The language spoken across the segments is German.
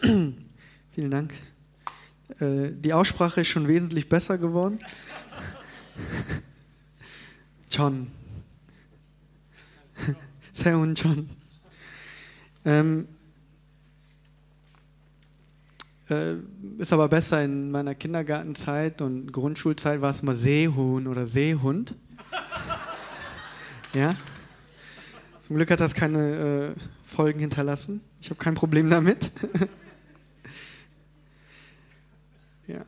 Vielen Dank. Äh, die Aussprache ist schon wesentlich besser geworden. John. Seun John. Ähm, äh, ist aber besser in meiner Kindergartenzeit und Grundschulzeit war es immer Seehuhn oder Seehund. ja. Zum Glück hat das keine äh, Folgen hinterlassen. Ich habe kein Problem damit. Ja.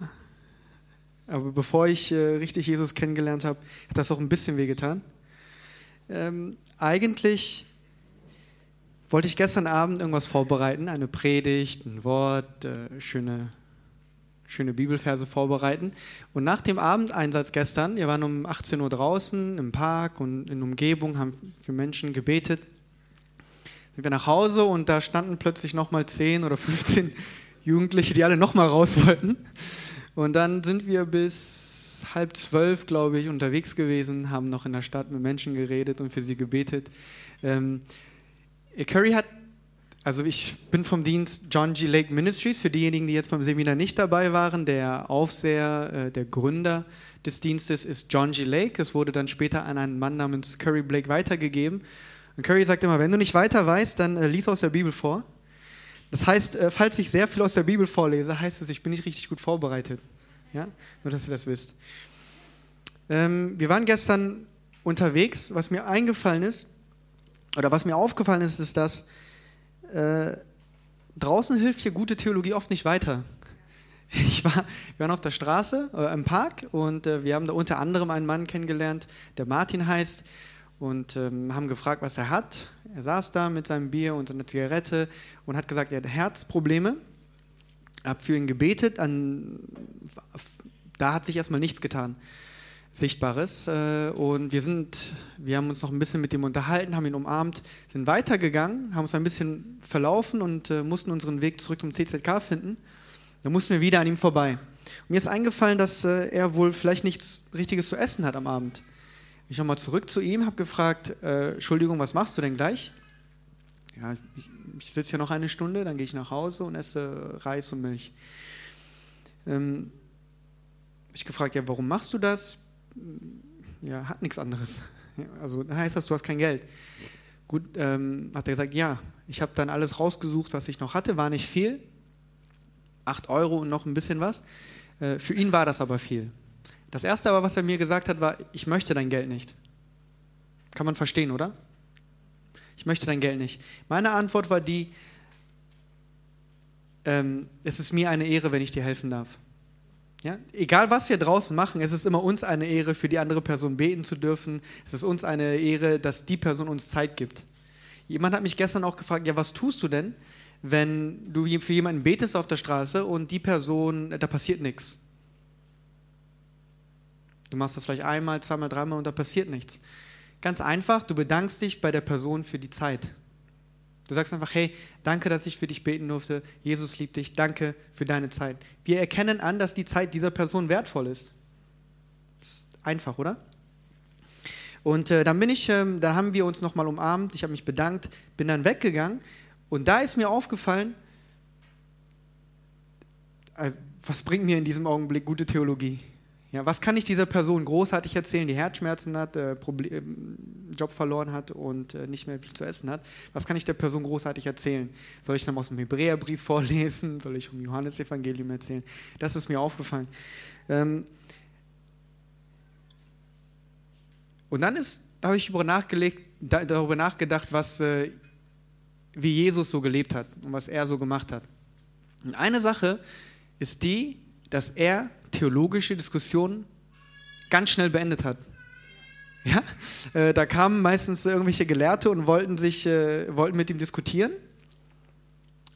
Aber bevor ich äh, richtig Jesus kennengelernt habe, hat das auch ein bisschen wehgetan. Ähm, eigentlich wollte ich gestern Abend irgendwas vorbereiten, eine Predigt, ein Wort, äh, schöne, schöne Bibelverse vorbereiten. Und nach dem Abendeinsatz gestern, wir waren um 18 Uhr draußen im Park und in Umgebung, haben für Menschen gebetet, sind wir nach Hause und da standen plötzlich nochmal 10 oder 15 Jugendliche, die alle nochmal raus wollten. Und dann sind wir bis halb zwölf, glaube ich, unterwegs gewesen, haben noch in der Stadt mit Menschen geredet und für sie gebetet. Ähm, Curry hat, also ich bin vom Dienst John G. Lake Ministries, für diejenigen, die jetzt beim Seminar nicht dabei waren, der Aufseher, äh, der Gründer des Dienstes ist John G. Lake. Es wurde dann später an einen Mann namens Curry Blake weitergegeben. Und Curry sagt immer, wenn du nicht weiter weißt, dann äh, lies aus der Bibel vor. Das heißt, äh, falls ich sehr viel aus der Bibel vorlese, heißt es, ich bin nicht richtig gut vorbereitet. Ja? Nur, dass ihr das wisst. Ähm, wir waren gestern unterwegs. Was mir eingefallen ist, oder was mir aufgefallen ist, ist, dass äh, draußen hilft hier gute Theologie oft nicht weiter. Ich war, wir waren auf der Straße, äh, im Park, und äh, wir haben da unter anderem einen Mann kennengelernt, der Martin heißt, und ähm, haben gefragt, was er hat. Er saß da mit seinem Bier und seiner Zigarette und hat gesagt, er hat Herzprobleme. Hab für ihn gebetet, an, da hat sich erstmal nichts getan. Sichtbares. Äh, und wir sind, wir haben uns noch ein bisschen mit ihm unterhalten, haben ihn umarmt, sind weitergegangen, haben uns ein bisschen verlaufen und äh, mussten unseren Weg zurück zum CZK finden. Dann mussten wir wieder an ihm vorbei. Und mir ist eingefallen, dass äh, er wohl vielleicht nichts Richtiges zu essen hat am Abend. Ich nochmal zurück zu ihm, habe gefragt, Entschuldigung, was machst du denn gleich? Ja, ich, ich sitze hier noch eine Stunde, dann gehe ich nach Hause und esse Reis und Milch. Ähm, ich gefragt, ja, warum machst du das? ja, hat nichts anderes. Also heißt das, du hast kein Geld. Gut, ähm, hat er gesagt, ja, ich habe dann alles rausgesucht, was ich noch hatte, war nicht viel. Acht Euro und noch ein bisschen was. Äh, für ihn war das aber viel. Das Erste aber, was er mir gesagt hat, war, ich möchte dein Geld nicht. Kann man verstehen, oder? Ich möchte dein Geld nicht. Meine Antwort war die, ähm, es ist mir eine Ehre, wenn ich dir helfen darf. Ja? Egal, was wir draußen machen, es ist immer uns eine Ehre, für die andere Person beten zu dürfen. Es ist uns eine Ehre, dass die Person uns Zeit gibt. Jemand hat mich gestern auch gefragt, ja, was tust du denn, wenn du für jemanden betest auf der Straße und die Person, da passiert nichts? Du machst das vielleicht einmal, zweimal, dreimal und da passiert nichts. Ganz einfach, du bedankst dich bei der Person für die Zeit. Du sagst einfach, hey, danke, dass ich für dich beten durfte. Jesus liebt dich. Danke für deine Zeit. Wir erkennen an, dass die Zeit dieser Person wertvoll ist. ist einfach, oder? Und äh, dann bin ich, ähm, dann haben wir uns nochmal umarmt. Ich habe mich bedankt, bin dann weggegangen. Und da ist mir aufgefallen, also, was bringt mir in diesem Augenblick gute Theologie? Ja, was kann ich dieser Person großartig erzählen, die Herzschmerzen hat, äh, Problem, Job verloren hat und äh, nicht mehr viel zu essen hat? Was kann ich der Person großartig erzählen? Soll ich dann aus dem Hebräerbrief vorlesen? Soll ich vom Johannesevangelium erzählen? Das ist mir aufgefallen. Ähm und dann da habe ich darüber, nachgelegt, darüber nachgedacht, was, äh, wie Jesus so gelebt hat und was er so gemacht hat. Und eine Sache ist die, dass er theologische Diskussionen ganz schnell beendet hat. Ja? Äh, da kamen meistens irgendwelche Gelehrte und wollten, sich, äh, wollten mit ihm diskutieren.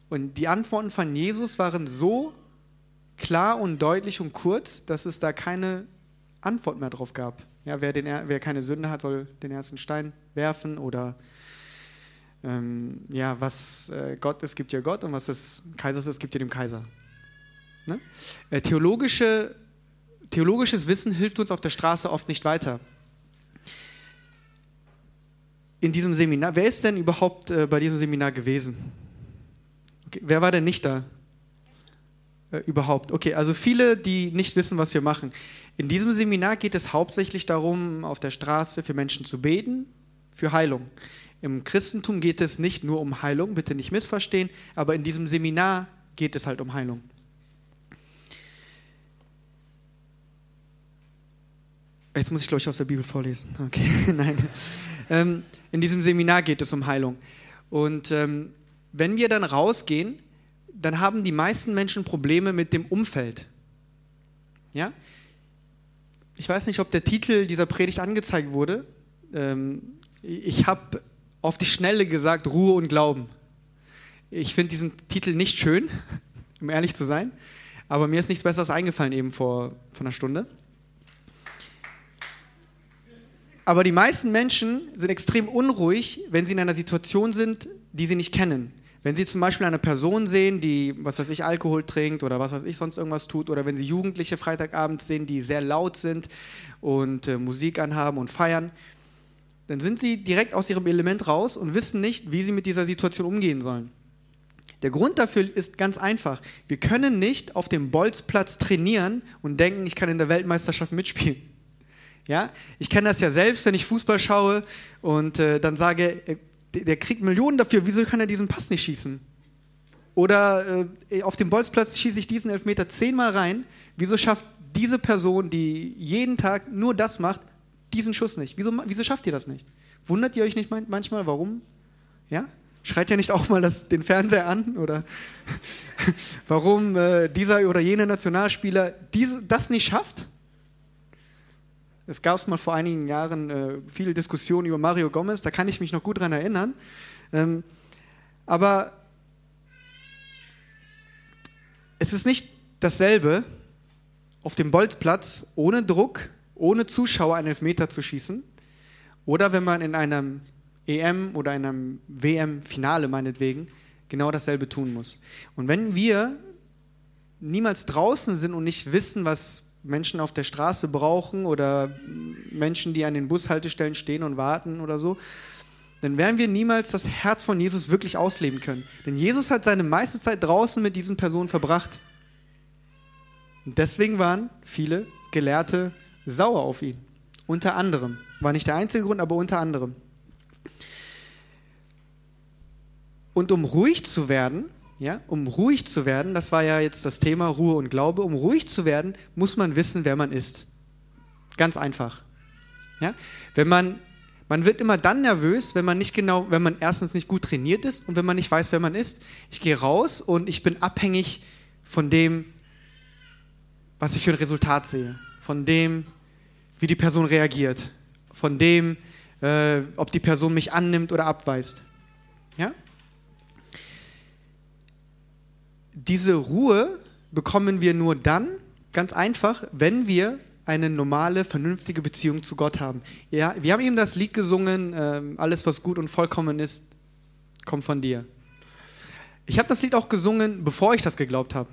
Und die Antworten von Jesus waren so klar und deutlich und kurz, dass es da keine Antwort mehr drauf gab. Ja, wer, den, wer keine Sünde hat, soll den ersten Stein werfen oder ähm, ja, was äh, Gott ist, gibt ja Gott und was des Kaisers ist, gibt ja dem Kaiser. Ne? Äh, theologische, theologisches Wissen hilft uns auf der Straße oft nicht weiter. In diesem Seminar, wer ist denn überhaupt äh, bei diesem Seminar gewesen? Okay, wer war denn nicht da? äh, überhaupt? Okay, also viele, die nicht wissen, was wir machen. In diesem Seminar geht es hauptsächlich darum, auf der Straße für Menschen zu beten, für Heilung. Im Christentum geht es nicht nur um Heilung, bitte nicht missverstehen, aber in diesem Seminar geht es halt um Heilung. Jetzt muss ich, glaube ich, aus der Bibel vorlesen. Okay, nein. Ähm, in diesem Seminar geht es um Heilung. Und ähm, wenn wir dann rausgehen, dann haben die meisten Menschen Probleme mit dem Umfeld. Ja? Ich weiß nicht, ob der Titel dieser Predigt angezeigt wurde. Ähm, ich habe auf die Schnelle gesagt Ruhe und Glauben. Ich finde diesen Titel nicht schön, um ehrlich zu sein, aber mir ist nichts Besseres eingefallen eben vor, vor einer Stunde. Aber die meisten Menschen sind extrem unruhig, wenn sie in einer Situation sind, die sie nicht kennen. Wenn Sie zum Beispiel eine Person sehen, die, was weiß ich, Alkohol trinkt oder was weiß ich, sonst irgendwas tut, oder wenn Sie Jugendliche Freitagabend sehen, die sehr laut sind und äh, Musik anhaben und feiern, dann sind Sie direkt aus Ihrem Element raus und wissen nicht, wie Sie mit dieser Situation umgehen sollen. Der Grund dafür ist ganz einfach. Wir können nicht auf dem Bolzplatz trainieren und denken, ich kann in der Weltmeisterschaft mitspielen. Ja? Ich kenne das ja selbst, wenn ich Fußball schaue und äh, dann sage, äh, der kriegt Millionen dafür, wieso kann er diesen Pass nicht schießen? Oder äh, auf dem Bolzplatz schieße ich diesen Elfmeter zehnmal rein, wieso schafft diese Person, die jeden Tag nur das macht, diesen Schuss nicht? Wieso, wieso schafft ihr das nicht? Wundert ihr euch nicht manchmal, warum? Ja? Schreit ja nicht auch mal das, den Fernseher an? Oder warum äh, dieser oder jener Nationalspieler diese, das nicht schafft? Es gab mal vor einigen Jahren äh, viele Diskussionen über Mario Gomez, da kann ich mich noch gut daran erinnern. Ähm, aber es ist nicht dasselbe, auf dem Bolzplatz ohne Druck, ohne Zuschauer einen Elfmeter zu schießen oder wenn man in einem EM oder einem WM-Finale meinetwegen genau dasselbe tun muss. Und wenn wir niemals draußen sind und nicht wissen, was Menschen auf der Straße brauchen oder Menschen, die an den Bushaltestellen stehen und warten oder so, dann werden wir niemals das Herz von Jesus wirklich ausleben können. Denn Jesus hat seine meiste Zeit draußen mit diesen Personen verbracht. Und deswegen waren viele Gelehrte sauer auf ihn. Unter anderem. War nicht der einzige Grund, aber unter anderem. Und um ruhig zu werden, ja, um ruhig zu werden, das war ja jetzt das Thema Ruhe und Glaube, um ruhig zu werden, muss man wissen, wer man ist. Ganz einfach. Ja? Wenn man, man wird immer dann nervös, wenn man nicht genau, wenn man erstens nicht gut trainiert ist und wenn man nicht weiß, wer man ist. Ich gehe raus und ich bin abhängig von dem, was ich für ein Resultat sehe, von dem, wie die Person reagiert, von dem, äh, ob die Person mich annimmt oder abweist. Ja? Diese Ruhe bekommen wir nur dann, ganz einfach, wenn wir eine normale, vernünftige Beziehung zu Gott haben. Ja, wir haben eben das Lied gesungen, äh, alles was gut und vollkommen ist, kommt von dir. Ich habe das Lied auch gesungen, bevor ich das geglaubt habe.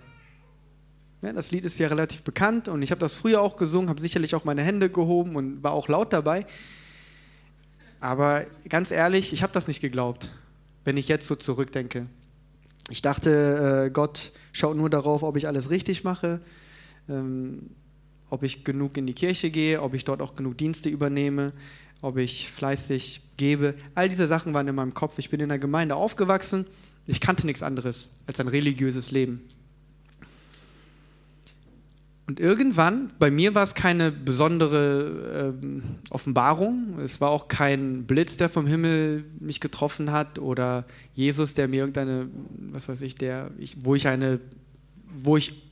Ja, das Lied ist ja relativ bekannt und ich habe das früher auch gesungen, habe sicherlich auch meine Hände gehoben und war auch laut dabei. Aber ganz ehrlich, ich habe das nicht geglaubt, wenn ich jetzt so zurückdenke. Ich dachte, äh, Gott schaut nur darauf, ob ich alles richtig mache, ähm, ob ich genug in die Kirche gehe, ob ich dort auch genug Dienste übernehme, ob ich fleißig gebe. All diese Sachen waren in meinem Kopf. Ich bin in der Gemeinde aufgewachsen. Ich kannte nichts anderes als ein religiöses Leben. Und irgendwann, bei mir war es keine besondere ähm, Offenbarung, es war auch kein Blitz, der vom Himmel mich getroffen hat oder Jesus, der mir irgendeine, was weiß ich, der, ich, wo ich eine, wo ich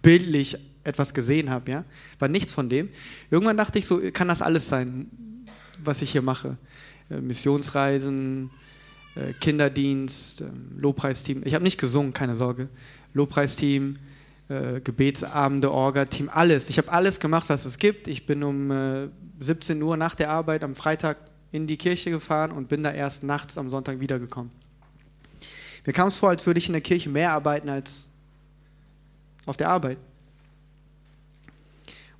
bildlich etwas gesehen habe, ja, war nichts von dem. Irgendwann dachte ich so, kann das alles sein, was ich hier mache? Äh, Missionsreisen, äh, Kinderdienst, äh, Lobpreisteam. Ich habe nicht gesungen, keine Sorge. Lobpreisteam, äh, Gebetsabende, Orga-Team, alles. Ich habe alles gemacht, was es gibt. Ich bin um äh, 17 Uhr nach der Arbeit am Freitag in die Kirche gefahren und bin da erst nachts am Sonntag wiedergekommen. Mir kam es vor, als würde ich in der Kirche mehr arbeiten als auf der Arbeit.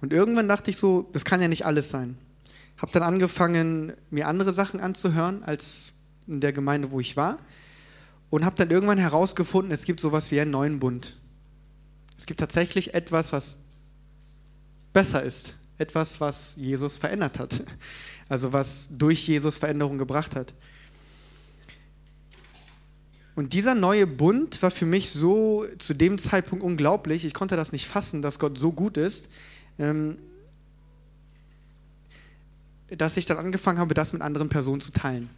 Und irgendwann dachte ich so, das kann ja nicht alles sein. Habe dann angefangen, mir andere Sachen anzuhören als in der Gemeinde, wo ich war. Und habe dann irgendwann herausgefunden, es gibt sowas wie einen neuen Bund. Es gibt tatsächlich etwas, was besser ist. Etwas, was Jesus verändert hat. Also was durch Jesus Veränderung gebracht hat. Und dieser neue Bund war für mich so zu dem Zeitpunkt unglaublich. Ich konnte das nicht fassen, dass Gott so gut ist, ähm, dass ich dann angefangen habe, das mit anderen Personen zu teilen.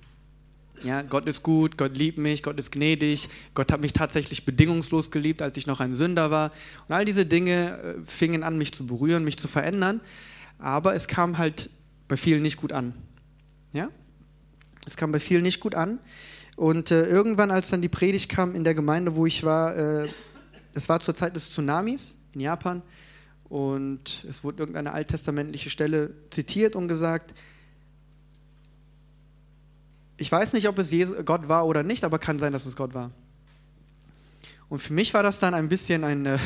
Ja, Gott ist gut, Gott liebt mich, Gott ist gnädig, Gott hat mich tatsächlich bedingungslos geliebt, als ich noch ein Sünder war. Und all diese Dinge äh, fingen an, mich zu berühren, mich zu verändern. Aber es kam halt bei vielen nicht gut an. Ja? Es kam bei vielen nicht gut an. Und äh, irgendwann, als dann die Predigt kam in der Gemeinde, wo ich war, äh, es war zur Zeit des Tsunamis in Japan und es wurde irgendeine alttestamentliche Stelle zitiert und gesagt, ich weiß nicht, ob es Gott war oder nicht, aber kann sein, dass es Gott war. Und für mich war das dann ein bisschen ein äh,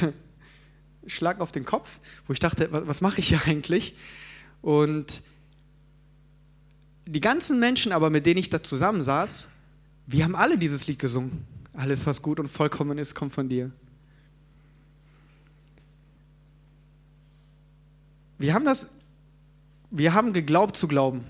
Schlag auf den Kopf, wo ich dachte, was, was mache ich hier eigentlich? Und die ganzen Menschen aber, mit denen ich da zusammensaß, wir haben alle dieses Lied gesungen. Alles, was gut und vollkommen ist, kommt von dir. Wir haben das, wir haben geglaubt zu glauben.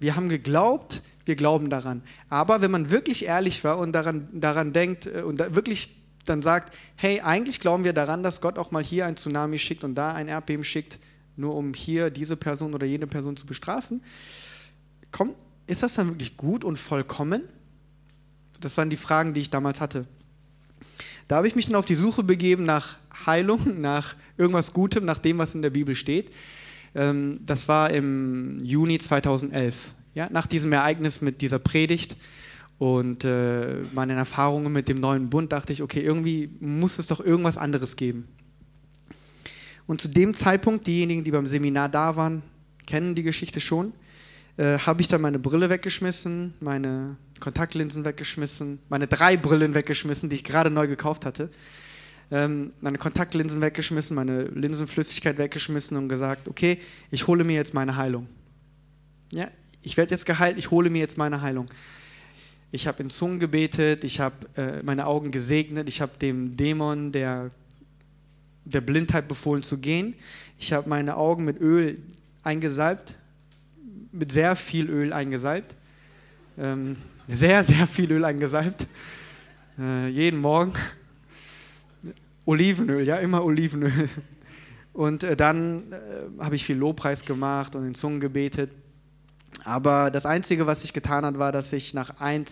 Wir haben geglaubt, wir glauben daran. Aber wenn man wirklich ehrlich war und daran, daran denkt äh, und da wirklich dann sagt, hey, eigentlich glauben wir daran, dass Gott auch mal hier ein Tsunami schickt und da ein Erdbeben schickt, nur um hier diese Person oder jene Person zu bestrafen, komm, ist das dann wirklich gut und vollkommen? Das waren die Fragen, die ich damals hatte. Da habe ich mich dann auf die Suche begeben nach Heilung, nach irgendwas Gutem, nach dem, was in der Bibel steht. Ähm, das war im Juni 2011. Ja, nach diesem Ereignis mit dieser Predigt und äh, meinen Erfahrungen mit dem neuen Bund dachte ich, okay, irgendwie muss es doch irgendwas anderes geben. Und zu dem Zeitpunkt, diejenigen, die beim Seminar da waren, kennen die Geschichte schon, äh, habe ich dann meine Brille weggeschmissen, meine Kontaktlinsen weggeschmissen, meine drei Brillen weggeschmissen, die ich gerade neu gekauft hatte. Ähm, meine Kontaktlinsen weggeschmissen, meine Linsenflüssigkeit weggeschmissen und gesagt, okay, ich hole mir jetzt meine Heilung. Ja, ich werde jetzt geheilt, ich hole mir jetzt meine Heilung. Ich habe in Zungen gebetet, ich habe äh, meine Augen gesegnet, ich habe dem Dämon der, der Blindheit befohlen zu gehen. Ich habe meine Augen mit Öl eingesalbt, mit sehr viel Öl eingesalbt. Ähm, sehr, sehr viel Öl eingesalbt. Äh, jeden Morgen. Olivenöl, ja, immer Olivenöl. Und äh, dann äh, habe ich viel Lobpreis gemacht und in Zungen gebetet. Aber das Einzige, was ich getan hat, war, dass ich nach ein,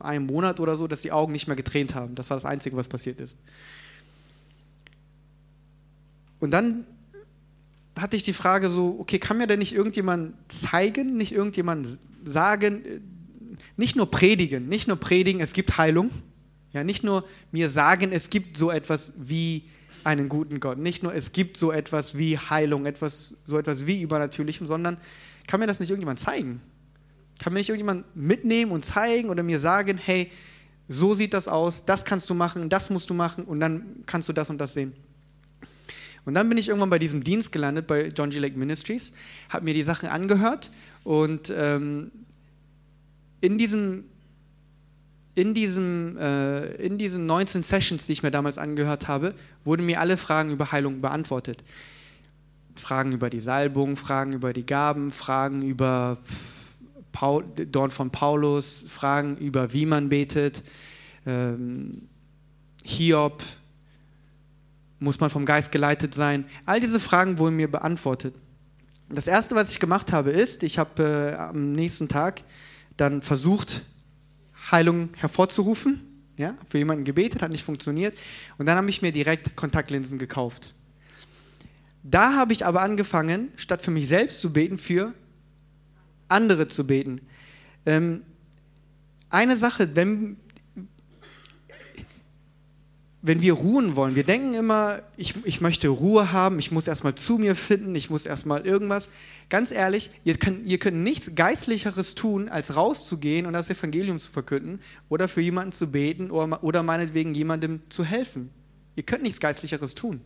einem Monat oder so, dass die Augen nicht mehr getränt haben. Das war das Einzige, was passiert ist. Und dann hatte ich die Frage so, okay, kann mir denn nicht irgendjemand zeigen, nicht irgendjemand sagen, nicht nur predigen, nicht nur predigen, es gibt Heilung, ja, nicht nur mir sagen, es gibt so etwas wie einen guten Gott, nicht nur es gibt so etwas wie Heilung, etwas, so etwas wie Übernatürlichem, sondern kann mir das nicht irgendjemand zeigen? Kann mir nicht irgendjemand mitnehmen und zeigen oder mir sagen, hey, so sieht das aus, das kannst du machen, das musst du machen und dann kannst du das und das sehen. Und dann bin ich irgendwann bei diesem Dienst gelandet, bei John G. Lake Ministries, habe mir die Sachen angehört und ähm, in diesem in, diesem, äh, in diesen 19 Sessions, die ich mir damals angehört habe, wurden mir alle Fragen über Heilung beantwortet. Fragen über die Salbung, Fragen über die Gaben, Fragen über Paul, Dorn von Paulus, Fragen über wie man betet, ähm, Hiob, muss man vom Geist geleitet sein? All diese Fragen wurden mir beantwortet. Das Erste, was ich gemacht habe, ist, ich habe äh, am nächsten Tag dann versucht, Heilung hervorzurufen. Ja, für jemanden gebetet, hat nicht funktioniert. Und dann habe ich mir direkt Kontaktlinsen gekauft. Da habe ich aber angefangen, statt für mich selbst zu beten, für andere zu beten. Ähm, eine Sache, wenn, wenn wir ruhen wollen, wir denken immer, ich, ich möchte Ruhe haben, ich muss erstmal zu mir finden, ich muss erstmal irgendwas. Ganz ehrlich, ihr könnt, ihr könnt nichts Geistlicheres tun, als rauszugehen und das Evangelium zu verkünden oder für jemanden zu beten oder, oder meinetwegen jemandem zu helfen. Ihr könnt nichts Geistlicheres tun.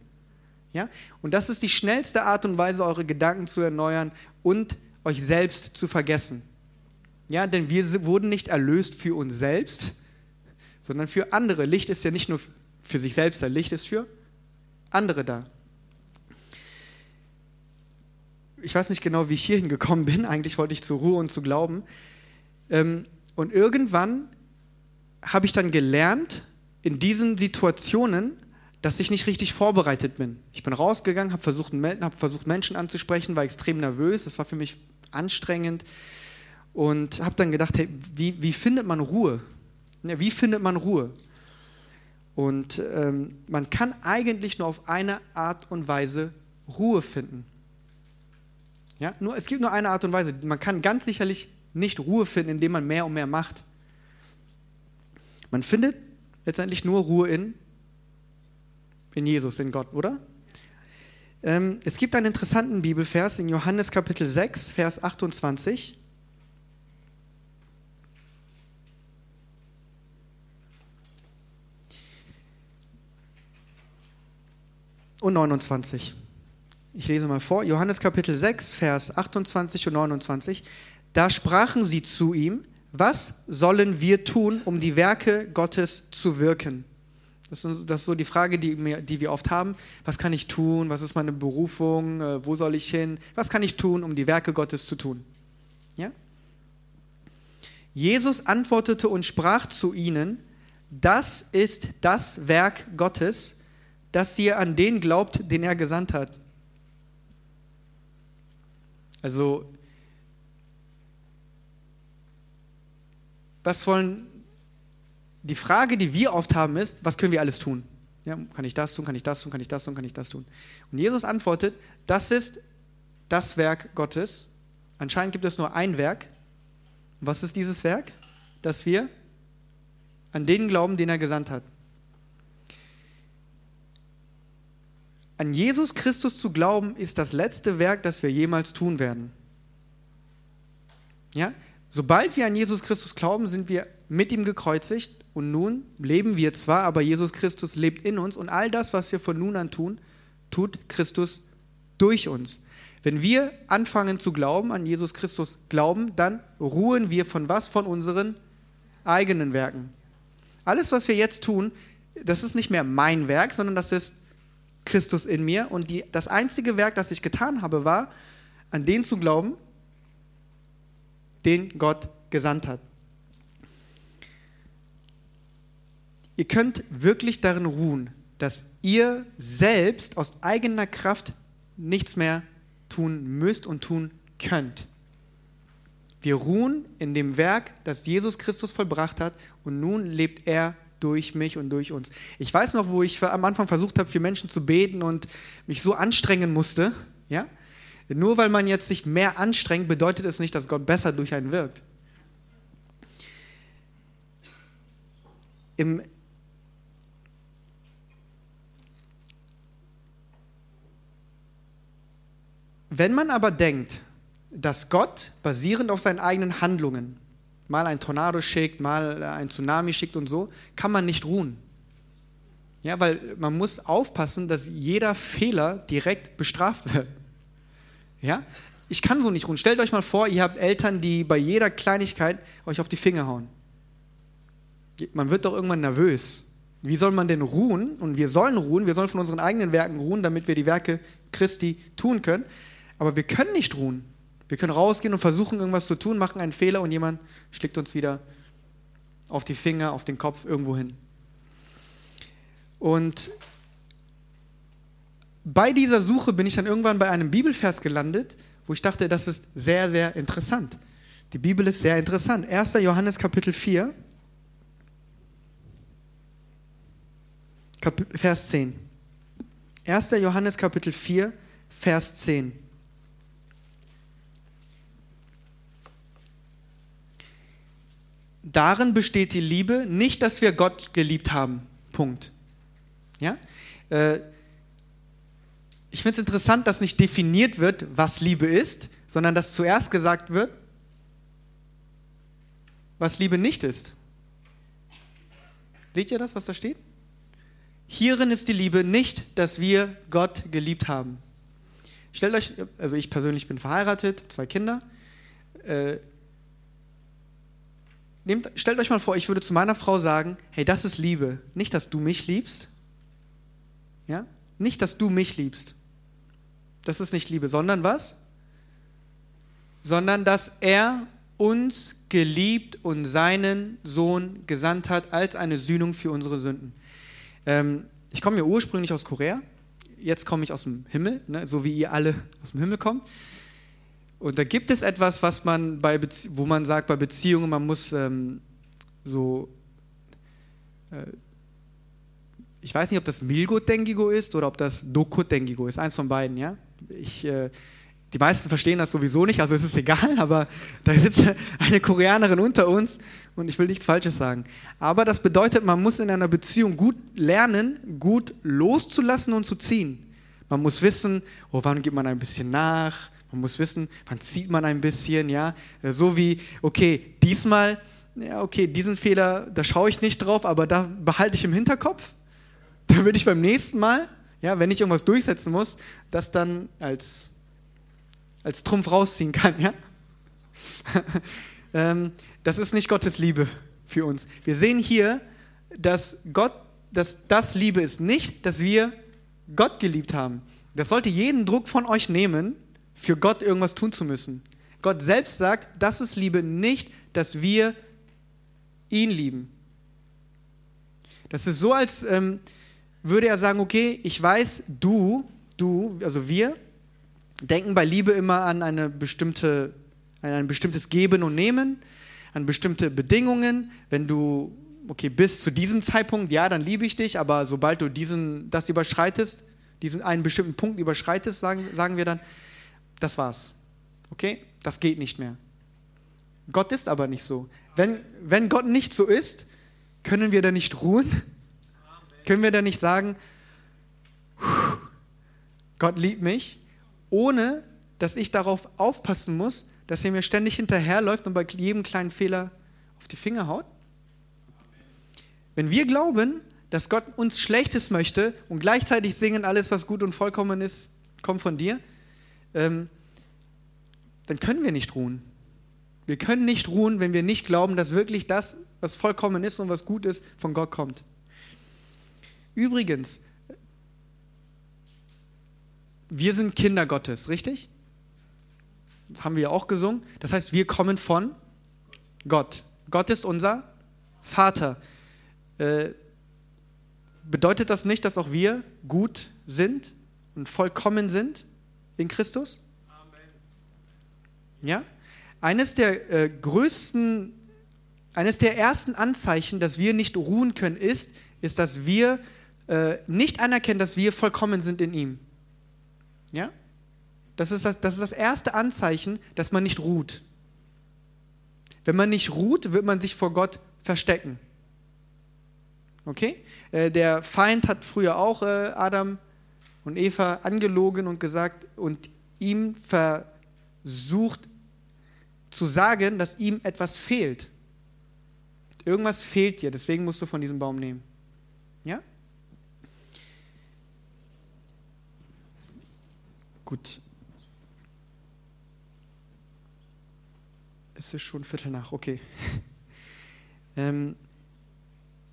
Ja? Und das ist die schnellste Art und Weise, eure Gedanken zu erneuern und euch selbst zu vergessen. Ja, denn wir wurden nicht erlöst für uns selbst, sondern für andere. Licht ist ja nicht nur für sich selbst, der Licht ist für andere da. Ich weiß nicht genau, wie ich hierhin gekommen bin. Eigentlich wollte ich zur Ruhe und zu glauben. Ähm, und irgendwann habe ich dann gelernt, in diesen Situationen, dass ich nicht richtig vorbereitet bin. Ich bin rausgegangen, habe versucht, hab versucht, Menschen anzusprechen, war extrem nervös. Das war für mich anstrengend und habe dann gedacht, hey, wie, wie findet man Ruhe? Wie findet man Ruhe? Und ähm, man kann eigentlich nur auf eine Art und Weise Ruhe finden. Ja, nur, es gibt nur eine Art und Weise. Man kann ganz sicherlich nicht Ruhe finden, indem man mehr und mehr macht. Man findet letztendlich nur Ruhe in, in Jesus, in Gott, oder? Ähm, es gibt einen interessanten Bibelvers in Johannes Kapitel 6, Vers 28. und 29. Ich lese mal vor. Johannes Kapitel 6, Vers 28 und 29. Da sprachen sie zu ihm, was sollen wir tun, um die Werke Gottes zu wirken? Das ist, so die Frage, die, mir, die, wir oft haben. Was kann ich tun? Was ist meine Berufung? Äh, wo soll ich hin? Was kann ich tun, um die Werke Gottes zu tun? Ja? Jesus antwortete und sprach zu ihnen, das ist das Werk Gottes, dass ihr an den glaubt, den er gesandt hat. Also, was wollen, die Frage, die wir oft haben, ist, was können wir alles tun? Ja, kann ich das tun, kann ich das tun, kann ich das tun, kann ich das tun? Und Jesus antwortet, das ist das Werk Gottes. Anscheinend gibt es nur ein Werk. Was ist dieses Werk? Dass wir an den glauben, den er gesandt hat. An Jesus Christus zu glauben, ist das letzte Werk, das wir jemals tun werden. Ja? Sobald wir an Jesus Christus glauben, sind wir mit ihm gekreuzigt und nun leben wir zwar, aber Jesus Christus lebt in uns und all das, was wir von nun an tun, tut Christus durch uns. Wenn wir anfangen zu glauben, an Jesus Christus glauben, dann ruhen wir von was? Von unseren eigenen Werken. Alles, was wir jetzt tun, das ist nicht mehr mein Werk, sondern das ist Christus in mir. Und die, das einzige Werk, das ich getan habe, war, an den zu glauben, den Gott gesandt hat. Ihr könnt wirklich darin ruhen, dass ihr selbst aus eigener Kraft nichts mehr tun müsst und tun könnt. Wir ruhen in dem Werk, das Jesus Christus vollbracht hat und nun lebt er durch mich und durch uns. Ich weiß noch, wo ich am Anfang versucht habe, für Menschen zu beten und mich so anstrengen musste. Ja? Nur weil man jetzt sich mehr anstrengt, bedeutet es nicht, dass Gott besser durch einen wirkt. Im Wenn man aber denkt, dass Gott basierend auf seinen eigenen Handlungen mal ein Tornado schickt, mal ein Tsunami schickt und so, kann man nicht ruhen. Ja, weil man muss aufpassen, dass jeder Fehler direkt bestraft wird. Ja? Ich kann so nicht ruhen. Stellt euch mal vor, ihr habt Eltern, die bei jeder Kleinigkeit euch auf die Finger hauen. Man wird doch irgendwann nervös. Wie soll man denn ruhen? Und wir sollen ruhen, wir sollen von unseren eigenen Werken ruhen, damit wir die Werke Christi tun können. Aber wir können nicht ruhen. Wir können rausgehen und versuchen, irgendwas zu tun, machen einen Fehler und jemand schlägt uns wieder auf die Finger, auf den Kopf, irgendwo hin. Und bei dieser Suche bin ich dann irgendwann bei einem Bibelvers gelandet, wo ich dachte, das ist sehr, sehr interessant. Die Bibel ist sehr interessant. 1. Johannes Kapitel 4, Vers 10. 1. Johannes Kapitel 4, Vers 10. darin besteht die Liebe, nicht, dass wir Gott geliebt haben. Punkt. Ja? Äh, ich finde es interessant, dass nicht definiert wird, was Liebe ist, sondern dass zuerst gesagt wird, was Liebe nicht ist. Seht ihr das, was da steht? Hierin ist die Liebe nicht, dass wir Gott geliebt haben. Stellt euch, also ich persönlich bin verheiratet, zwei Kinder. Äh, nehmt, stellt euch mal vor, ich würde zu meiner Frau sagen, hey, das ist Liebe. Nicht, dass du mich liebst, ja, Nicht, dass du mich liebst. Das ist nicht Liebe, sondern was? Sondern dass er uns geliebt und seinen Sohn gesandt hat als eine Sühnung für unsere Sünden. Ähm, ich komme ja ursprünglich aus Korea, jetzt komme ich aus dem Himmel, ne, so wie ihr alle aus dem Himmel kommt. Und da gibt es etwas, was man bei wo man sagt, bei Beziehungen, man muss ähm, so, äh, ich weiß nicht, ob das Milgut Dengigo ist oder ob das Dokut Dengigo ist, eins von beiden, ja. Ich, äh, die meisten verstehen das sowieso nicht, also ist es egal, aber da sitzt eine Koreanerin unter uns und ich will nichts Falsches sagen. Aber das bedeutet, man muss in einer Beziehung gut lernen, gut loszulassen und zu ziehen. Man muss wissen, oh, wann gibt man ein bisschen nach, man muss wissen, wann zieht man ein bisschen, ja. So wie, okay, diesmal, ja, okay, diesen Fehler, da schaue ich nicht drauf, aber da behalte ich im Hinterkopf. Da würde ich beim nächsten Mal, ja, wenn ich irgendwas durchsetzen muss, das dann als, als Trumpf rausziehen kann, ja. ähm, das ist nicht Gottes Liebe für uns. Wir sehen hier, dass Gott, dass das Liebe ist nicht, dass wir Gott geliebt haben. Das sollte jeden Druck von euch nehmen, für Gott irgendwas tun zu müssen. Gott selbst sagt, das ist Liebe nicht, dass wir ihn lieben. Das ist so, als ähm, würde er sagen, okay, ich weiß, du, du, also wir, denken bei Liebe immer an eine bestimmte, an ein bestimmtes Geben und Nehmen, an bestimmte Bedingungen. Wenn du, okay, bis zu diesem Zeitpunkt, ja, dann liebe ich dich, aber sobald du diesen, das überschreitest, diesen einen bestimmten Punkt überschreitest, sagen, sagen wir dann, das war's. Okay? Das geht nicht mehr. Gott ist aber nicht so. Wenn, wenn Gott nicht so ist, können wir da nicht ruhen? Können wir da nicht sagen, Gott liebt mich, ohne dass ich darauf aufpassen muss, dass er mir ständig hinterherläuft und bei jedem kleinen Fehler auf die Finger haut? Wenn wir glauben, dass Gott uns Schlechtes möchte und gleichzeitig singen, alles, was gut und vollkommen ist, kommt von dir, ähm, dann können wir nicht ruhen. Wir können nicht ruhen, wenn wir nicht glauben, dass wirklich das, was vollkommen ist und was gut ist, von Gott kommt. Übrigens, wir sind Kinder Gottes, richtig? Das haben wir ja auch gesungen. Das heißt, wir kommen von Gott. Gott ist unser Vater. Äh, bedeutet das nicht, dass auch wir gut sind und vollkommen sind in Christus? Ja? Eines der äh, größten, eines der ersten Anzeichen, dass wir nicht ruhen können, ist, ist, dass wir äh, nicht anerkennen, dass wir vollkommen sind in ihm. Ja? Das ist das, das ist das erste Anzeichen, dass man nicht ruht. Wenn man nicht ruht, wird man sich vor Gott verstecken. Okay? Äh, der Feind hat früher auch äh, Adam und Eva angelogen und gesagt und ihm versucht zu sagen, dass ihm etwas fehlt. Irgendwas fehlt dir, deswegen musst du von diesem Baum nehmen. Ja? Gut. Es ist schon Viertel nach, okay. ähm,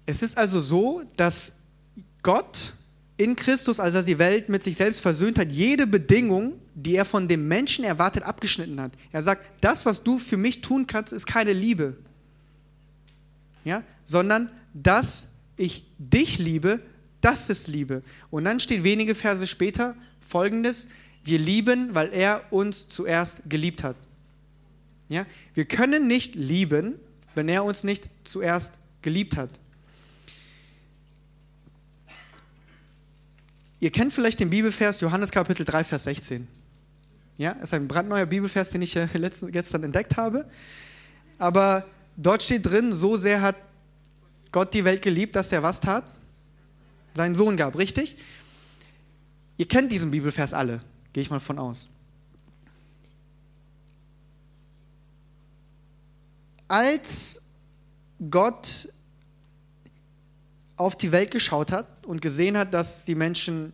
es ist also so, dass Gott in Christus, als er die Welt mit sich selbst versöhnt hat, jede Bedingung, die er von dem Menschen erwartet, abgeschnitten hat. Er sagt, das, was du für mich tun kannst, ist keine Liebe, ja? sondern dass ich dich liebe, das ist Liebe. Und dann steht wenige Verse später folgendes, wir lieben, weil er uns zuerst geliebt hat. Ja? Wir können nicht lieben, wenn er uns nicht zuerst geliebt hat. Ihr kennt vielleicht den Bibelvers Johannes Kapitel 3, Vers 16. Ja, ist ein brandneuer Bibelvers, den ich äh, gestern entdeckt habe. Aber dort steht drin, so sehr hat Gott die Welt geliebt, dass er was tat? Seinen Sohn gab, richtig? Ihr kennt diesen Bibelvers alle, gehe ich mal von aus. Als Gott auf die Welt geschaut hat und gesehen hat, dass die Menschen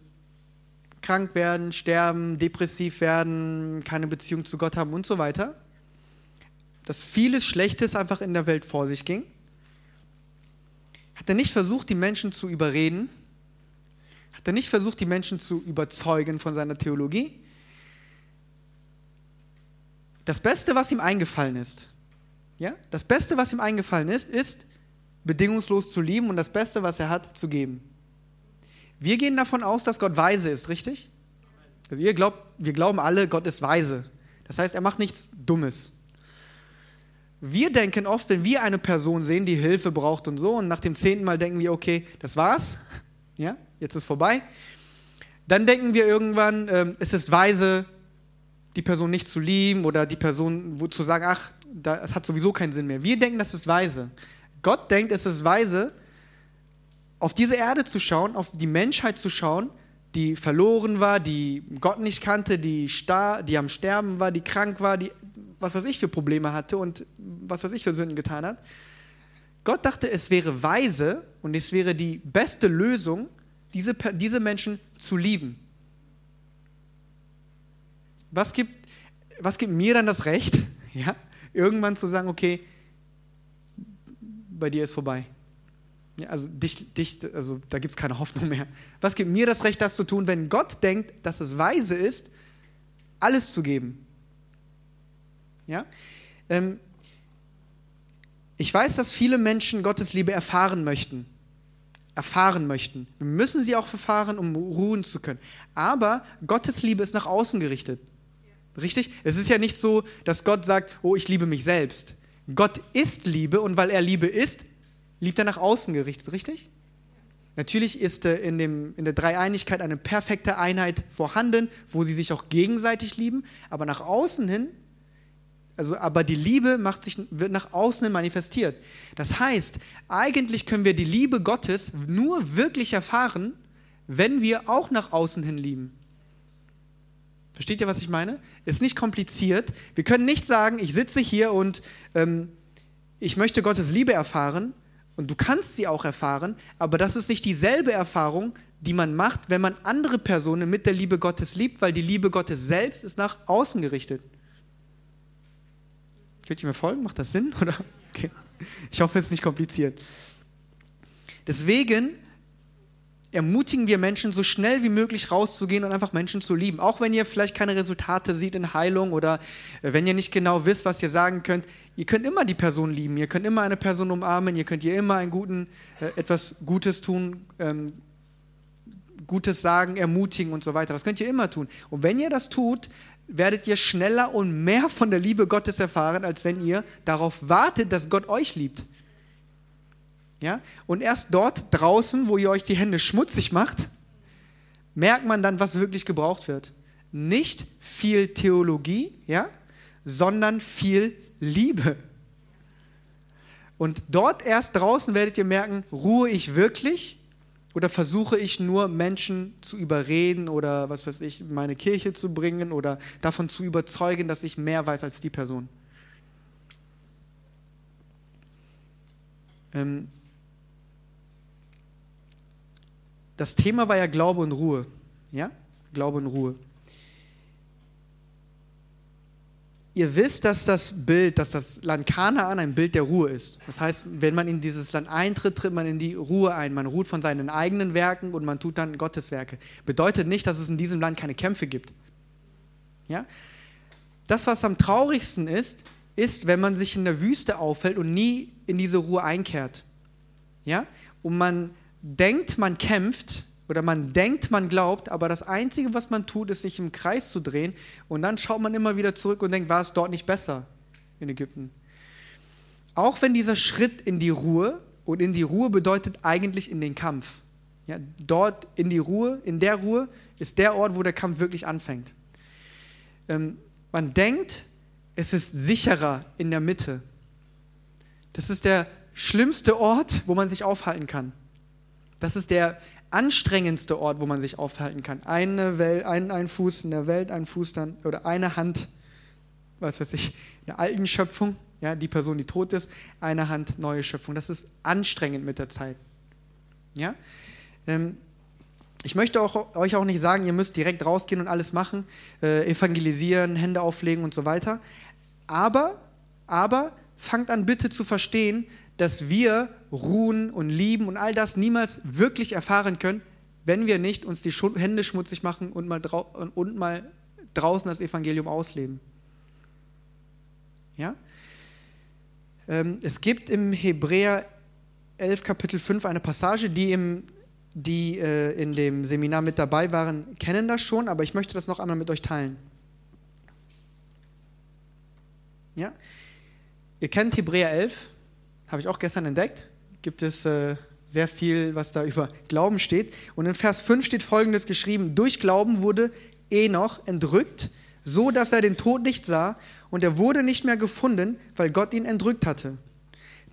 krank werden, sterben, depressiv werden, keine Beziehung zu Gott haben und so weiter, dass vieles Schlechtes einfach in der Welt vor sich ging, hat er nicht versucht, die Menschen zu überreden, er nicht versucht, die Menschen zu überzeugen von seiner Theologie. Das Beste, was ihm eingefallen ist, ja, das Beste, was ihm eingefallen ist, ist, bedingungslos zu lieben und das Beste, was er hat, zu geben. Wir gehen davon aus, dass Gott weise ist, richtig? Also ihr glaubt, wir glauben alle, Gott ist weise. Das heißt, er macht nichts Dummes. Wir denken oft, wenn wir eine Person sehen, die Hilfe braucht und so, und nach dem zehnten Mal denken wir, okay, das war's, ja, jetzt ist vorbei. Dann denken wir irgendwann, ähm, es ist weise, die Person nicht zu lieben oder die Person zu sagen, ach, das hat sowieso keinen Sinn mehr. Wir denken, das ist weise. Gott denkt, es ist weise, auf diese Erde zu schauen, auf die Menschheit zu schauen, die verloren war, die Gott nicht kannte, die, star die am Sterben war, die krank war, die was weiß ich für Probleme hatte und was weiß ich für Sünden getan hat. Gott dachte, es wäre weise und es wäre die beste Lösung, diese, diese Menschen zu lieben. Was gibt, was gibt mir dann das Recht, ja, irgendwann zu sagen, okay, bei dir ist vorbei. Ja, also, dich, dich, also da gibt es keine Hoffnung mehr. Was gibt mir das Recht, das zu tun, wenn Gott denkt, dass es weise ist, alles zu geben? Ja? Ähm, ich weiß, dass viele Menschen Gottes Liebe erfahren möchten. Erfahren möchten. Wir müssen sie auch erfahren, um ruhen zu können. Aber Gottes Liebe ist nach außen gerichtet. Richtig? Es ist ja nicht so, dass Gott sagt, oh, ich liebe mich selbst. Gott ist Liebe und weil er Liebe ist, liebt er nach außen gerichtet, richtig? Natürlich ist äh, in, dem, in der Dreieinigkeit eine perfekte Einheit vorhanden, wo sie sich auch gegenseitig lieben, aber nach außen hin, also aber die Liebe macht sich, wird nach außen manifestiert. Das heißt, eigentlich können wir die Liebe Gottes nur wirklich erfahren, wenn wir auch nach außen hin lieben. Versteht ihr, was ich meine? Ist nicht kompliziert. Wir können nicht sagen, ich sitze hier und ähm, ich möchte Gottes Liebe erfahren und du kannst sie auch erfahren, aber das ist nicht dieselbe Erfahrung, die man macht, wenn man andere Personen mit der Liebe Gottes liebt, weil die Liebe Gottes selbst ist nach außen gerichtet. Könnt ihr mir folgen? Macht das Sinn? Oder? Okay. Ich hoffe, es ist nicht kompliziert. Deswegen ermutigen wir Menschen, so schnell wie möglich rauszugehen und einfach Menschen zu lieben. Auch wenn ihr vielleicht keine Resultate seht in Heilung oder äh, wenn ihr nicht genau wisst, was ihr sagen könnt, ihr könnt immer die Person lieben, ihr könnt immer eine Person umarmen, ihr könnt ihr immer ein guten, äh, etwas Gutes tun, ähm, Gutes sagen, ermutigen und so weiter. Das könnt ihr immer tun. Und wenn ihr das tut, werdet ihr schneller und mehr von der Liebe Gottes erfahren, als wenn ihr darauf wartet, dass Gott euch liebt. Ja? Und erst dort draußen, wo ihr euch die Hände schmutzig macht, merkt man dann, was wirklich gebraucht wird. Nicht viel Theologie, ja? sondern viel Liebe. Und dort erst draußen werdet ihr merken, ruhe ich wirklich oder versuche ich nur Menschen zu überreden oder was weiß ich, meine Kirche zu bringen oder davon zu überzeugen, dass ich mehr weiß als die Person. Ähm, das Thema war ja Glaube und Ruhe. Ja? Glaube und Ruhe. Ihr wisst, dass das Bild, dass das Land Kanaan ein Bild der Ruhe ist. Das heißt, wenn man in dieses Land eintritt, tritt man in die Ruhe ein. Man ruht von seinen eigenen Werken und man tut dann Gottes Werke. Bedeutet nicht, dass es in diesem Land keine Kämpfe gibt. Ja? Das, was am traurigsten ist, ist, wenn man sich in der Wüste aufhält und nie in diese Ruhe einkehrt. Ja? Und man denkt, man kämpft oder man denkt, man glaubt, aber das Einzige, was man tut, ist, sich im Kreis zu drehen und dann schaut man immer wieder zurück und denkt, war es dort nicht besser in Ägypten? Auch wenn dieser Schritt in die Ruhe und in die Ruhe bedeutet eigentlich in den Kampf. Ja, dort in die Ruhe, in der Ruhe ist der Ort, wo der Kampf wirklich anfängt. Ähm, man denkt, es ist sicherer in der Mitte. Das ist der schlimmste Ort, wo man sich aufhalten kann. Das ist der anstrengendste Ort, wo man sich aufhalten kann. Eine Welt, ein, ein Fuß in der Welt, ein Fuß dann, oder eine Hand, was weiß ich, in der alten Schöpfung, ja, die Person, die tot ist, eine Hand, neue Schöpfung. Das ist anstrengend mit der Zeit. Ja? Ähm, ich möchte auch, euch auch nicht sagen, ihr müsst direkt rausgehen und alles machen, äh, evangelisieren, Hände auflegen und so weiter. Aber, aber fangt an bitte zu verstehen, dass wir ruhen und lieben und all das niemals wirklich erfahren können, wenn wir nicht uns die Hände schmutzig machen und mal, und mal draußen das Evangelium ausleben. Ja? Ähm, es gibt im Hebräer 11 Kapitel 5 eine Passage, die, im, die äh, in dem Seminar mit dabei waren, kennen das schon, aber ich möchte das noch einmal mit euch teilen. Ja? Ihr kennt Hebräer 11, habe ich auch gestern entdeckt. Gibt es äh, sehr viel, was da über Glauben steht. Und in Vers 5 steht folgendes geschrieben: Durch Glauben wurde Enoch entrückt, so dass er den Tod nicht sah und er wurde nicht mehr gefunden, weil Gott ihn entrückt hatte.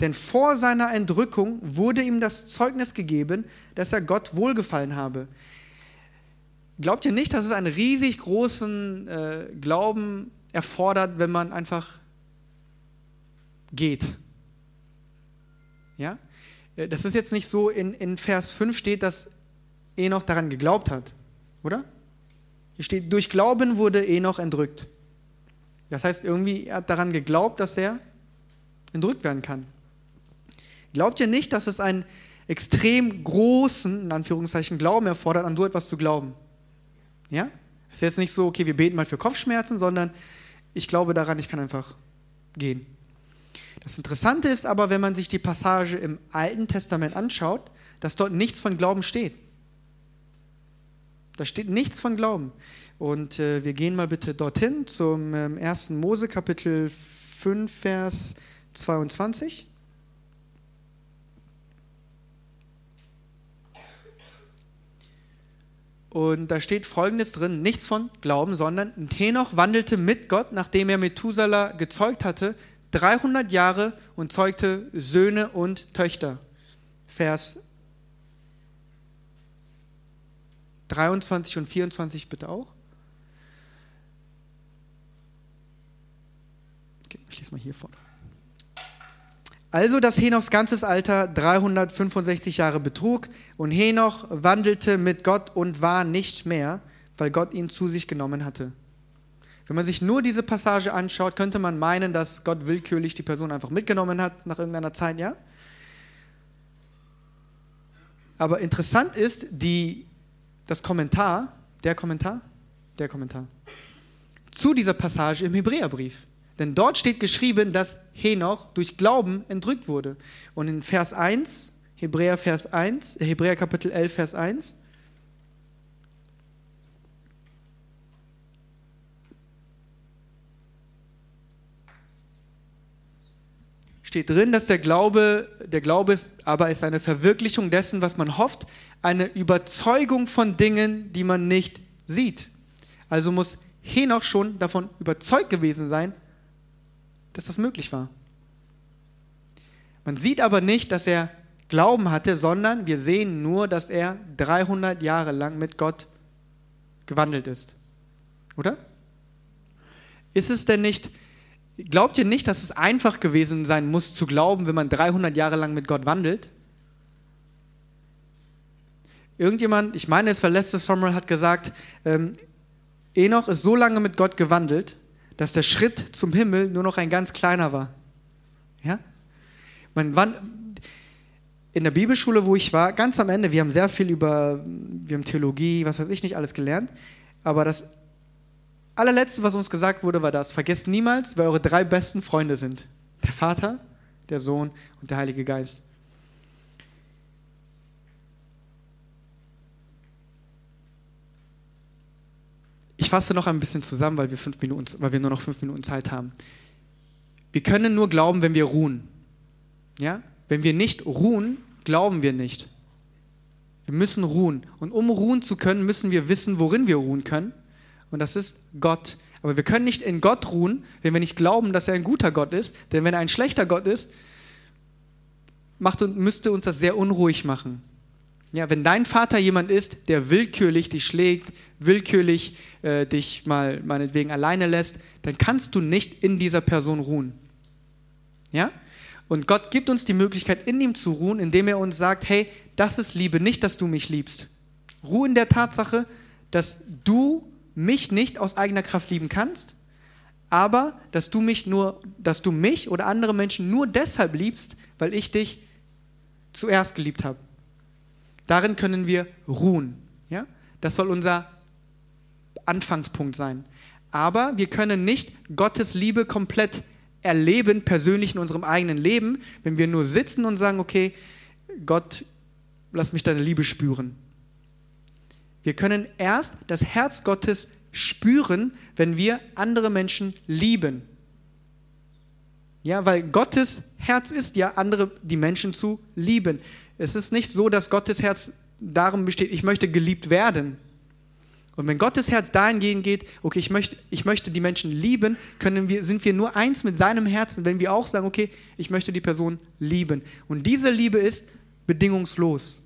Denn vor seiner Entrückung wurde ihm das Zeugnis gegeben, dass er Gott wohlgefallen habe. Glaubt ihr nicht, dass es einen riesig großen äh, Glauben erfordert, wenn man einfach geht? Ja? Äh, das ist jetzt nicht so, in, in Vers 5 steht, dass Enoch daran geglaubt hat, oder? Hier steht, durch Glauben wurde Enoch entrückt. Das heißt, irgendwie er hat daran geglaubt, dass er entrückt werden kann. Glaubt ihr nicht, dass es einen extrem großen, in Anführungszeichen, Glauben erfordert, an so etwas zu glauben? Ja? Es ist jetzt nicht so, okay, wir beten mal für Kopfschmerzen, sondern ich glaube daran, ich kann einfach gehen. Das Interessante ist aber, wenn man sich die Passage im Alten Testament anschaut, dass dort nichts von Glauben steht. Da steht nichts von Glauben. Und äh, wir gehen mal bitte dorthin zum ähm, 1. Mose Kapitel 5, Vers 22. Und da steht folgendes drin: nichts von Glauben, sondern Henoch wandelte mit Gott, nachdem er Methuselah gezeugt hatte, 300 Jahre und zeugte Söhne und Töchter. Vers 23 und 24 bitte auch. Okay, ich lese mal hier vor. Also, dass Henochs ganzes Alter 365 Jahre betrug und Henoch wandelte mit Gott und war nicht mehr, weil Gott ihn zu sich genommen hatte. Wenn man sich nur diese Passage anschaut, könnte man meinen, dass Gott willkürlich die Person einfach mitgenommen hat nach irgendeiner Zeit, ja? Aber interessant ist die, das Kommentar, der Kommentar, der Kommentar zu dieser Passage im Hebräerbrief. Denn dort steht geschrieben, dass Henoch durch Glauben entrückt wurde. Und in Vers 1, Hebräer Vers 1, Hebräer Kapitel 11 Vers 1, steht drin, dass der Glaube, der Glaube ist, aber ist eine Verwirklichung dessen, was man hofft, eine Überzeugung von Dingen, die man nicht sieht. Also muss Henoch schon davon überzeugt gewesen sein, dass das möglich war. Man sieht aber nicht, dass er Glauben hatte, sondern wir sehen nur, dass er 300 Jahre lang mit Gott gewandelt ist. Oder? Ist es denn nicht Glaubt ihr nicht, dass es einfach gewesen sein muss zu glauben, wenn man 300 Jahre lang mit Gott wandelt? Irgendjemand, ich meine, es war letztes Sommer, hat gesagt, ähm, Enoch ist so lange mit Gott gewandelt, dass der Schritt zum Himmel nur noch ein ganz kleiner war. Ja? Man, wann, in der Bibelschule, wo ich war, ganz am Ende, wir haben sehr viel über, wir haben Theologie, was weiß ich nicht alles gelernt, aber das allerletzte, was uns gesagt wurde, war das. Vergesst niemals, wer eure drei besten Freunde sind. Der Vater, der Sohn und der Heilige Geist. Ich fasse noch ein bisschen zusammen, weil wir, fünf Minuten, weil wir nur noch fünf Minuten Zeit haben. Wir können nur glauben, wenn wir ruhen. Ja? Wenn wir nicht ruhen, glauben wir nicht. Wir müssen ruhen. Und um ruhen zu können, müssen wir wissen, worin wir ruhen können und das ist Gott. Aber wir können nicht in Gott ruhen, wenn wir nicht glauben, dass er ein guter Gott ist. Denn wenn er ein schlechter Gott ist, macht und müsste uns das sehr unruhig machen. Ja, wenn dein Vater jemand ist, der willkürlich dich schlägt, willkürlich äh, dich mal meinetwegen alleine lässt, dann kannst du nicht in dieser Person ruhen. Ja? Und Gott gibt uns die Möglichkeit, in ihm zu ruhen, indem er uns sagt, hey, das ist Liebe, nicht, dass du mich liebst. Ruhe in der Tatsache, dass du mich nicht aus eigener Kraft lieben kannst, aber dass du mich nur, dass du mich oder andere Menschen nur deshalb liebst, weil ich dich zuerst geliebt habe. Darin können wir ruhen. Ja? Das soll unser Anfangspunkt sein. Aber wir können nicht Gottes Liebe komplett erleben, persönlich in unserem eigenen Leben, wenn wir nur sitzen und sagen, okay, Gott, lass mich deine Liebe spüren. Wir können erst das Herz Gottes spüren, wenn wir andere Menschen lieben. Ja, weil Gottes Herz ist ja, andere, die Menschen zu lieben. Es ist nicht so, dass Gottes Herz darum besteht, ich möchte geliebt werden. Und wenn Gottes Herz dahingehend geht, okay, ich möchte, ich möchte die Menschen lieben, können wir, sind wir nur eins mit seinem Herzen, wenn wir auch sagen, okay, ich möchte die Person lieben. Und diese Liebe ist bedingungslos.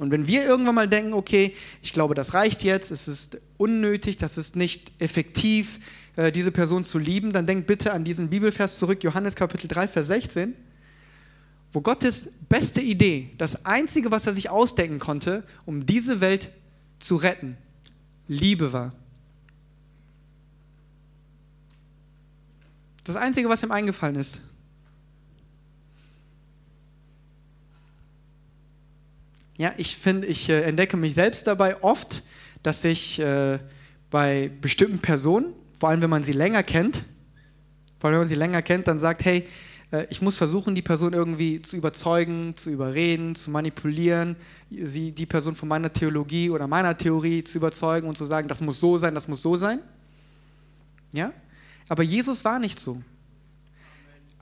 Und wenn wir irgendwann mal denken, okay, ich glaube, das reicht jetzt, es ist unnötig, das ist nicht effektiv, äh, diese Person zu lieben, dann denkt bitte an diesen Bibelvers zurück, Johannes Kapitel 3, Vers 16, wo Gottes beste Idee, das Einzige, was er sich ausdenken konnte, um diese Welt zu retten, Liebe war. Das Einzige, was ihm eingefallen ist. Ja, ich finde, ich äh, entdecke mich selbst dabei oft, dass ich äh, bei bestimmten Personen, vor allem wenn man sie länger kennt, vor allem wenn man sie länger kennt, dann sagt, hey, äh, ich muss versuchen, die Person irgendwie zu überzeugen, zu überreden, zu manipulieren, sie, die Person von meiner Theologie oder meiner Theorie zu überzeugen und zu sagen, das muss so sein, das muss so sein. Ja? Aber Jesus war nicht so.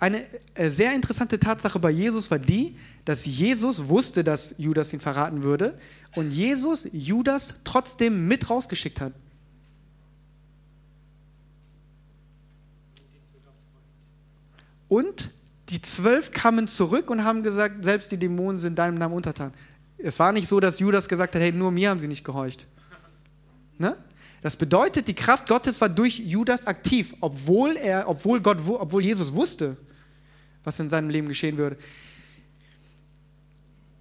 Eine äh, sehr interessante Tatsache bei Jesus war die, dass Jesus wusste, dass Judas ihn verraten würde und Jesus Judas trotzdem mit rausgeschickt hat. Und die zwölf kamen zurück und haben gesagt, selbst die Dämonen sind deinem Namen untertan. Es war nicht so, dass Judas gesagt hat, hey, nur mir haben sie nicht gehorcht. Ne? Das bedeutet, die Kraft Gottes war durch Judas aktiv, obwohl, er, obwohl, Gott, obwohl Jesus wusste, was in seinem Leben geschehen würde.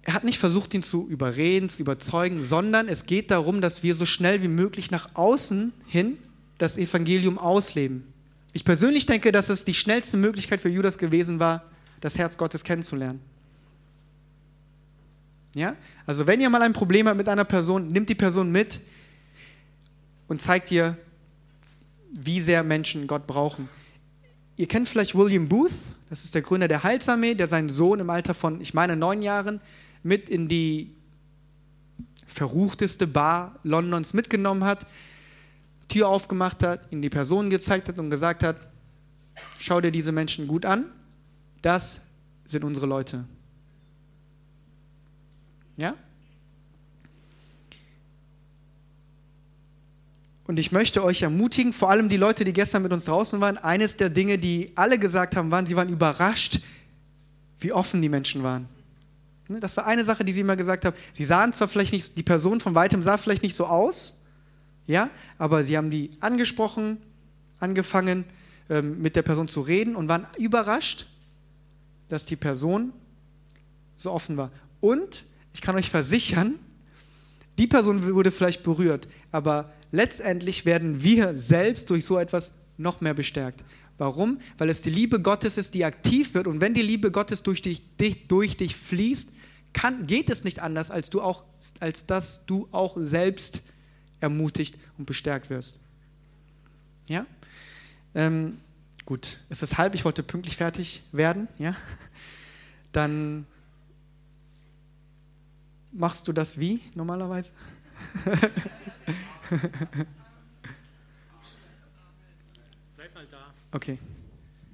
Er hat nicht versucht, ihn zu überreden, zu überzeugen, sondern es geht darum, dass wir so schnell wie möglich nach außen hin das Evangelium ausleben. Ich persönlich denke, dass es die schnellste Möglichkeit für Judas gewesen war, das Herz Gottes kennenzulernen. Ja? Also wenn ihr mal ein Problem habt mit einer Person, nimmt die Person mit und zeigt ihr, wie sehr Menschen Gott brauchen. Ihr kennt vielleicht William Booth, das ist der Gründer der Heilsarmee, der seinen Sohn im Alter von, ich meine, neun Jahren mit in die verruchteste Bar Londons mitgenommen hat, Tür aufgemacht hat, ihm die Person gezeigt hat und gesagt hat, schau dir diese Menschen gut an, das sind unsere Leute. Ja? Und ich möchte euch ermutigen, vor allem die Leute, die gestern mit uns draußen waren, eines der Dinge, die alle gesagt haben, waren, sie waren überrascht, wie offen die Menschen waren. Ne, das war eine Sache, die sie immer gesagt haben. Sie sahen zwar vielleicht nicht, die Person von weitem sah vielleicht nicht so aus, ja, aber sie haben die angesprochen, angefangen ähm, mit der Person zu reden und waren überrascht, dass die Person so offen war. Und ich kann euch versichern, die Person wurde vielleicht berührt, aber letztendlich werden wir selbst durch so etwas noch mehr bestärkt. Warum? Weil es die Liebe Gottes ist, die aktiv wird. Und wenn die Liebe Gottes durch dich, durch dich fließt, kann, geht es nicht anders, als, du auch, als dass du auch selbst ermutigt und bestärkt wirst. Ja? Ähm, gut, es ist halb, ich wollte pünktlich fertig werden. Ja? Dann machst du das wie normalerweise? Bleib mal da. Okay.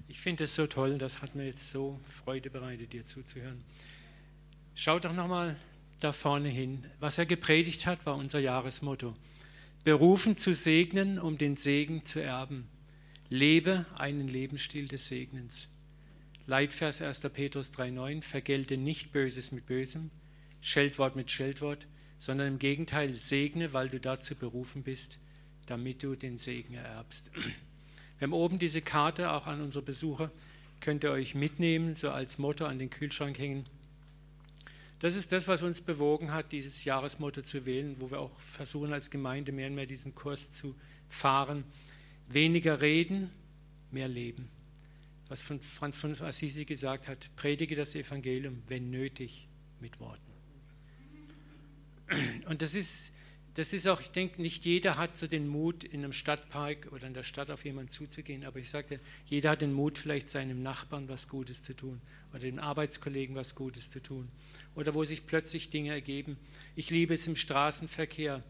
Ich finde es so toll, das hat mir jetzt so Freude bereitet, dir zuzuhören. Schau doch nochmal da vorne hin. Was er gepredigt hat, war unser Jahresmotto. Berufen zu segnen, um den Segen zu erben. Lebe einen Lebensstil des Segnens. Leitvers 1. Petrus 3,9: Vergelte nicht Böses mit Bösem, Scheldwort mit Scheldwort, sondern im Gegenteil segne, weil du dazu berufen bist, damit du den Segen ererbst. Wir haben oben diese Karte auch an unsere Besucher, könnt ihr euch mitnehmen, so als Motto an den Kühlschrank hängen. Das ist das, was uns bewogen hat, dieses Jahresmotto zu wählen, wo wir auch versuchen, als Gemeinde mehr und mehr diesen Kurs zu fahren. Weniger reden, mehr leben. Was von Franz von Assisi gesagt hat, predige das Evangelium, wenn nötig, mit Worten. Und das ist, das ist auch, ich denke, nicht jeder hat so den Mut, in einem Stadtpark oder in der Stadt auf jemanden zuzugehen, aber ich sagte, jeder hat den Mut, vielleicht seinem Nachbarn was Gutes zu tun oder dem Arbeitskollegen was Gutes zu tun oder wo sich plötzlich Dinge ergeben. Ich liebe es im Straßenverkehr,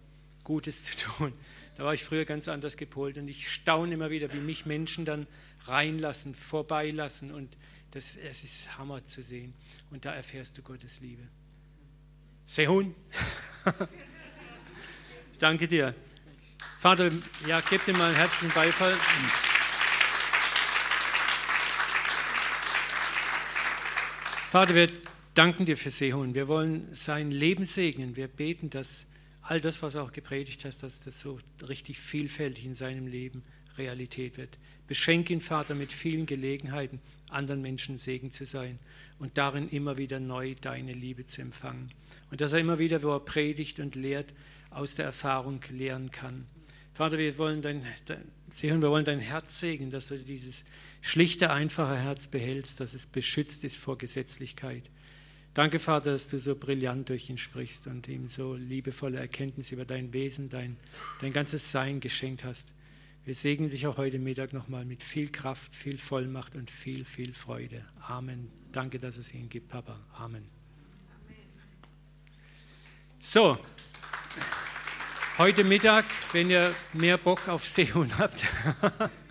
Gutes zu tun. Da war ich früher ganz anders gepolt und ich staune immer wieder, wie mich Menschen dann reinlassen, vorbeilassen und das, es ist Hammer zu sehen. Und da erfährst du Gottes Liebe. Sehun. Danke dir. Vater, ja, gib dir mal einen herzlichen Beifall. Vater, wir danken dir für Sehun. Wir wollen sein Leben segnen. Wir beten, dass all das, was er auch gepredigt hast, dass das so richtig vielfältig in seinem Leben Realität wird. Beschenk ihn, Vater, mit vielen Gelegenheiten, anderen Menschen Segen zu sein und darin immer wieder neu deine Liebe zu empfangen. Und dass er immer wieder, wo er predigt und lehrt, aus der Erfahrung lehren kann. Vater, wir wollen dein, dein, wir wollen dein Herz segnen, dass du dieses schlichte, einfache Herz behältst, dass es beschützt ist vor Gesetzlichkeit. Danke, Vater, dass du so brillant durch ihn sprichst und ihm so liebevolle Erkenntnis über dein Wesen, dein, dein ganzes Sein geschenkt hast. Wir segnen dich auch heute Mittag nochmal mit viel Kraft, viel Vollmacht und viel, viel Freude. Amen. Danke, dass es ihn gibt, Papa. Amen. So, heute Mittag, wenn ihr mehr Bock auf Sehun habt,